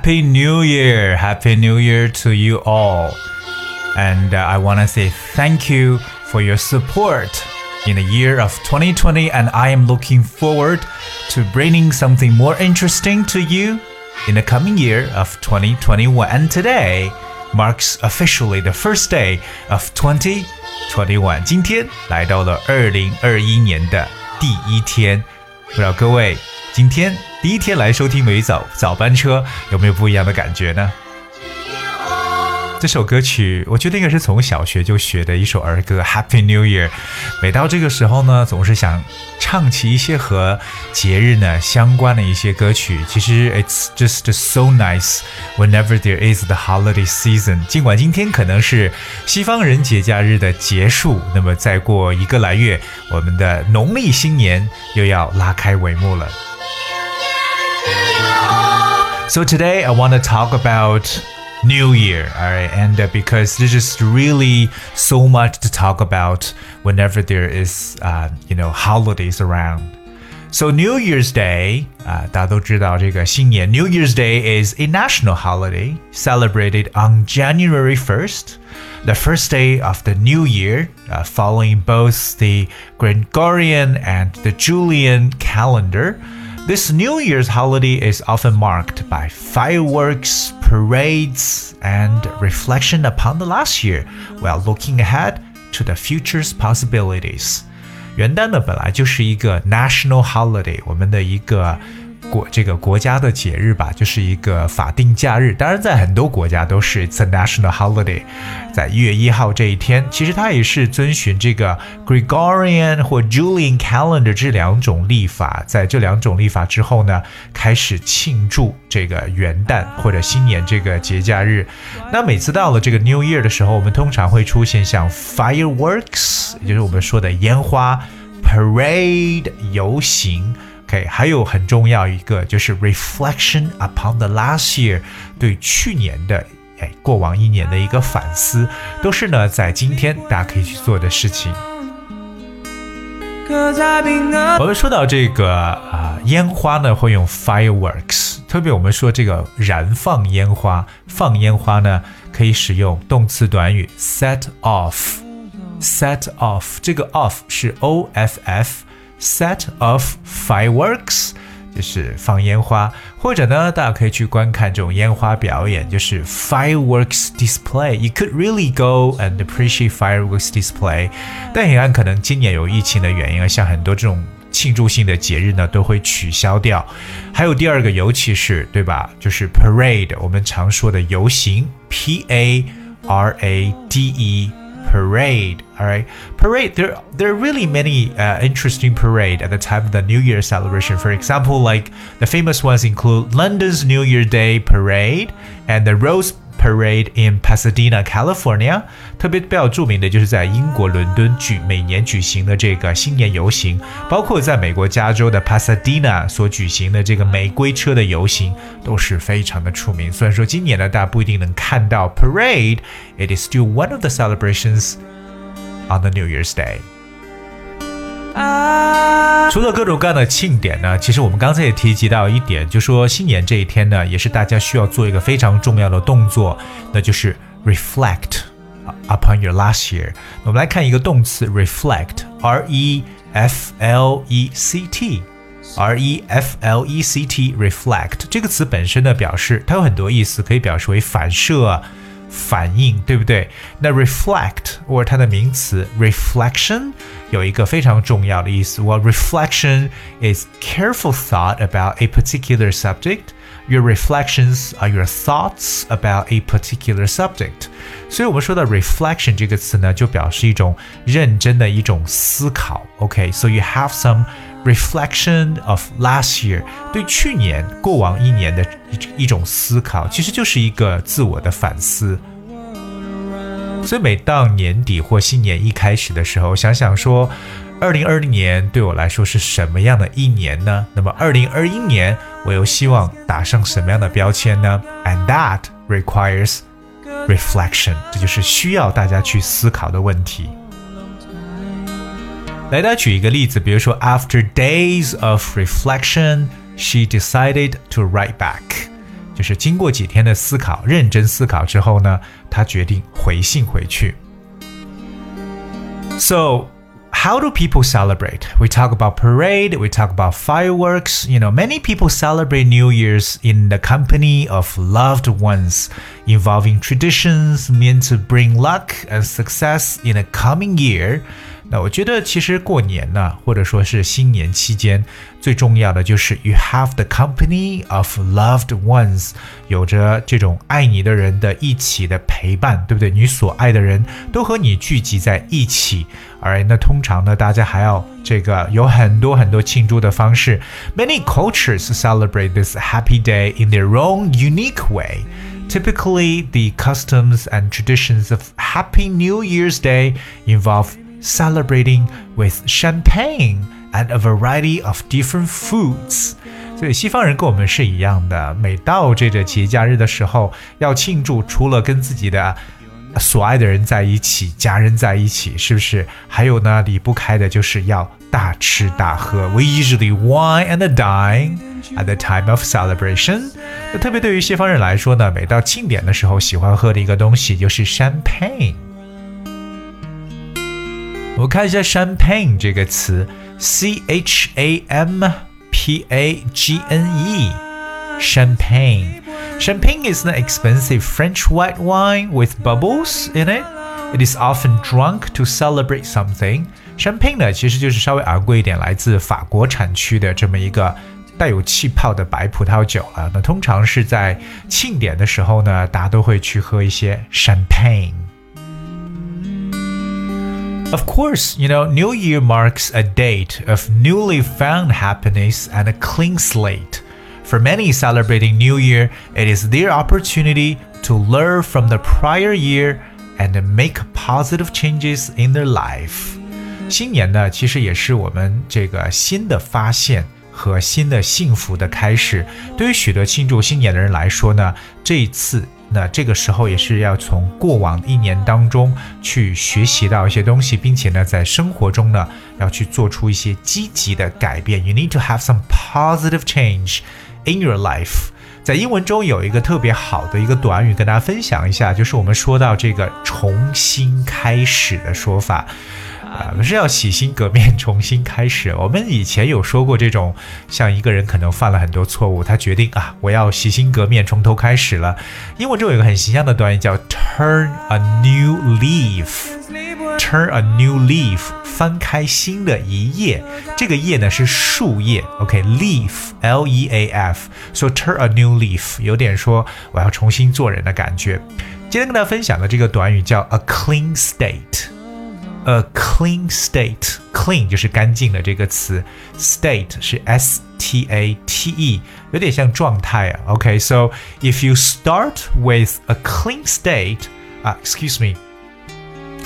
Happy New Year! Happy New Year to you all. And uh, I want to say thank you for your support in the year of 2020, and I am looking forward to bringing something more interesting to you in the coming year of 2021. And today marks officially the first day of 2021. 今天来到了2021年的第一天，不知道各位 今天第一天来收听美早早班车，有没有不一样的感觉呢？这首歌曲，我觉得应该是从小学就学的一首儿歌《Happy New Year》。每到这个时候呢，总是想唱起一些和节日呢相关的一些歌曲。其实，It's just so nice whenever there is the holiday season。尽管今天可能是西方人节假日的结束，那么再过一个来月，我们的农历新年又要拉开帷幕了。So today I want to talk about New Year, all right, and uh, because there's just really so much to talk about whenever there is, uh, you know, holidays around. So New Year's Day, uh, New Year's Day is a national holiday celebrated on January 1st, the first day of the new year, uh, following both the Gregorian and the Julian calendar. This New Year's holiday is often marked by fireworks, parades, and reflection upon the last year while looking ahead to the future's possibilities. 元旦呢，本来就是一个 national holiday，我们的一个 国这个国家的节日吧，就是一个法定假日。当然，在很多国家都是 it's a national holiday，在一月一号这一天，其实它也是遵循这个 Gregorian 或 Julian calendar 这两种历法。在这两种历法之后呢，开始庆祝这个元旦或者新年这个节假日。那每次到了这个 New Year 的时候，我们通常会出现像 fireworks，也就是我们说的烟花 parade 游行。OK，还有很重要一个就是 reflection upon the last year，对去年的哎过往一年的一个反思，都是呢在今天大家可以去做的事情。我们说到这个啊、烟花呢，会用 fireworks，特别我们说这个燃放烟花、放烟花呢，可以使用动词短语 set off。set off 这个 off 是 o f f。Set of fireworks，就是放烟花，或者呢，大家可以去观看这种烟花表演，就是 fireworks display。You could really go and appreciate fireworks display。但很可能今年有疫情的原因啊，像很多这种庆祝性的节日呢，都会取消掉。还有第二个，尤其是对吧，就是 parade，我们常说的游行，p a r a d e。Parade. All right, parade. There, there are really many uh, interesting parade at the time of the New Year celebration. For example, like the famous ones include London's New Year Day Parade and the Rose Parade in Pasadena, California。特别比较着名的就是在英国伦敦举每年举行的这个新年游行，包括在美国加州的 Pasadena 所举行的这个玫瑰车的游行，都是非常的出名。虽然说今年呢，大家不一定能看到 parade，it is still one of the celebrations on the New Year's Day。 除了各种各样的庆典呢，其实我们刚才也提及到一点，就说新年这一天呢，也是大家需要做一个非常重要的动作，那就是 reflect upon your last year。我们来看一个动词 reflect，r e f l e c t。R E F L E C T reflect 这个词本身呢，表示它有很多意思，可以表示为反射、反应，对不对？那 reflect 或者它的名词 reflection 有一个非常重要的意思。Well, reflection is careful thought about a particular subject. Your reflections are your thoughts about a particular subject. 所以我们说的 reflection 这个词呢，就表示一种认真的一种思考。OK，so、okay, you have some reflection of last year，对去年过往一年的一一种思考，其实就是一个自我的反思。所以每到年底或新年一开始的时候，想想说，二零二零年对我来说是什么样的一年呢？那么二零二一年我又希望打上什么样的标签呢？And that requires reflection，这就是需要大家去思考的问题。来，大家举一个例子，比如说，After days of reflection, she decided to write back。 就是经过几天的思考、认真思考之后呢，他决定回信回去。So how do people celebrate? We talk about parade, we talk about fireworks. You know, many people celebrate New Year's in the company of loved ones, involving traditions meant to bring luck and success in a coming year. 那我觉得其实过年呢，或者说是新年期间，最重要的就是 you have the company of loved ones，有着这种爱你的人的一起的陪伴，对不对？你所爱的人都和你聚集在一起，而那通常呢，大家还要这个有很多很多庆祝的方式。Many cultures celebrate this happy day in their own unique way. Typically, the customs and traditions of Happy New Year's Day involve celebrating with champagne and a variety of different foods。所以西方人跟我们是一样的，每到这个节假日的时候，要庆祝，除了跟自己的所爱的人在一起，家人在一起，是不是？还有呢，离不开的就是要大吃大喝。We usually wine and dine at the time of celebration。那特别对于西方人来说呢，每到庆典的时候，喜欢喝的一个东西就是 champagne。我看一下 champagne 这个词，c h a m p a g n e。Champagne. Champagne is an expensive French white wine with bubbles in it. It is often drunk to celebrate something. Champagne 呢，其实就是稍微昂贵一点，来自法国产区的这么一个带有气泡的白葡萄酒了。那通常是在庆典的时候呢，大家都会去喝一些 champagne。 of course, you know, New Year marks a date of newly found happiness and a clean slate. For many celebrating New Year, it is their opportunity to learn from the prior year and make positive changes in their life. 新年呢，其实也是我们这个新的发现和新的幸福的开始。对于许多庆祝新年的人来说呢，这一次 那这个时候也是要从过往一年当中去学习到一些东西，并且呢，在生活中呢要去做出一些积极的改变。You need to have some positive change in your life。在英文中有一个特别好的一个短语跟大家分享一下，就是我们说到这个重新开始的说法。啊，不是要洗心革面，重新开始。我们以前有说过这种，像一个人可能犯了很多错误，他决定啊，我要洗心革面，从头开始了。英文中有一个很形象的短语叫 turn a new leaf，turn a new leaf，翻开新的一页。这个叶呢是树叶，OK，leaf，L E A F，so turn a new leaf，有点说我要重新做人的感觉。今天跟大家分享的这个短语叫 a clean state。a clean state。clean 就是干净的这个词，state 是 s t a t e，有点像状态啊。OK，so、okay, if you start with a clean state，啊，excuse me。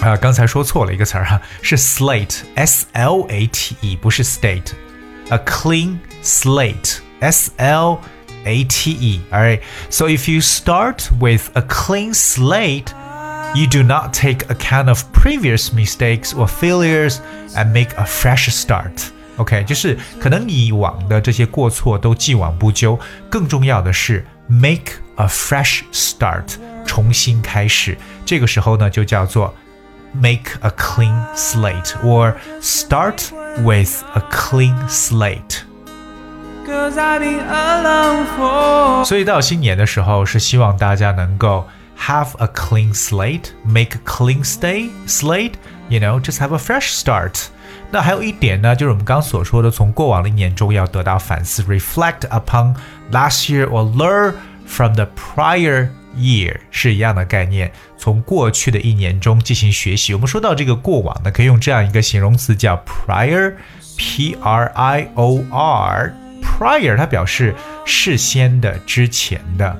啊，刚才说错了一个词儿哈，是 slate，s l a t e，不是 state，a clean slate，s l a t e。Alright, so if you start with a clean slate。 you do not take account of previous mistakes or failures and make a fresh start. OK，就是可能以往的这些过错都既往不咎，更重要的是 make a fresh start，重新开始。这个时候呢，就叫做 make a clean slate or start with a clean slate。所以到新年的时候，是希望大家能够。 have a clean slate, make a clean stay slate, you know, just have a fresh start. 那还有一点呢，就是我们刚所说的，从过往的一年中要得到反思，reflect upon last year or learn from the prior year 是一样的概念，从过去的一年中进行学习。我们说到这个过往呢，可以用这样一个形容词叫 prior，p r i o r，prior 它表示事先的、之前的。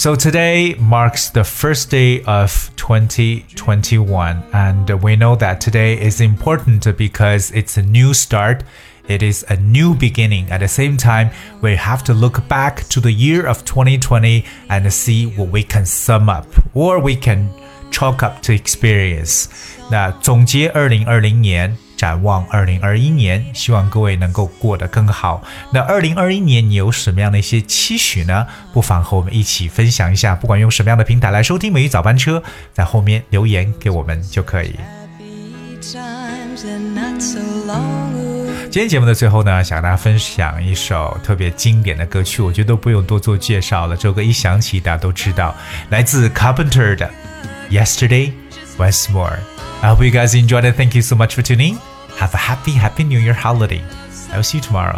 So today marks the first day of 2021, and we know that today is important because it's a new start. It is a new beginning. At the same time, we have to look back to the year of 2020 and see what we can sum up or we can chalk up to experience. 那总结2020年 展望二零二一年，希望各位能够过得更好。那二零二一年你有什么样的一些期许呢？不妨和我们一起分享一下。不管用什么样的平台来收听《美语早班车》，在后面留言给我们就可以。今天节目的最后呢，想跟大家分享一首特别经典的歌曲，我觉得都不用多做介绍了。这首歌一响起，大家都知道，来自 Carpenter 的《Yesterday Once More》。I hope you guys enjoyed it. Thank you so much for tuning. Have a happy, happy New Year holiday. I'll see you tomorrow.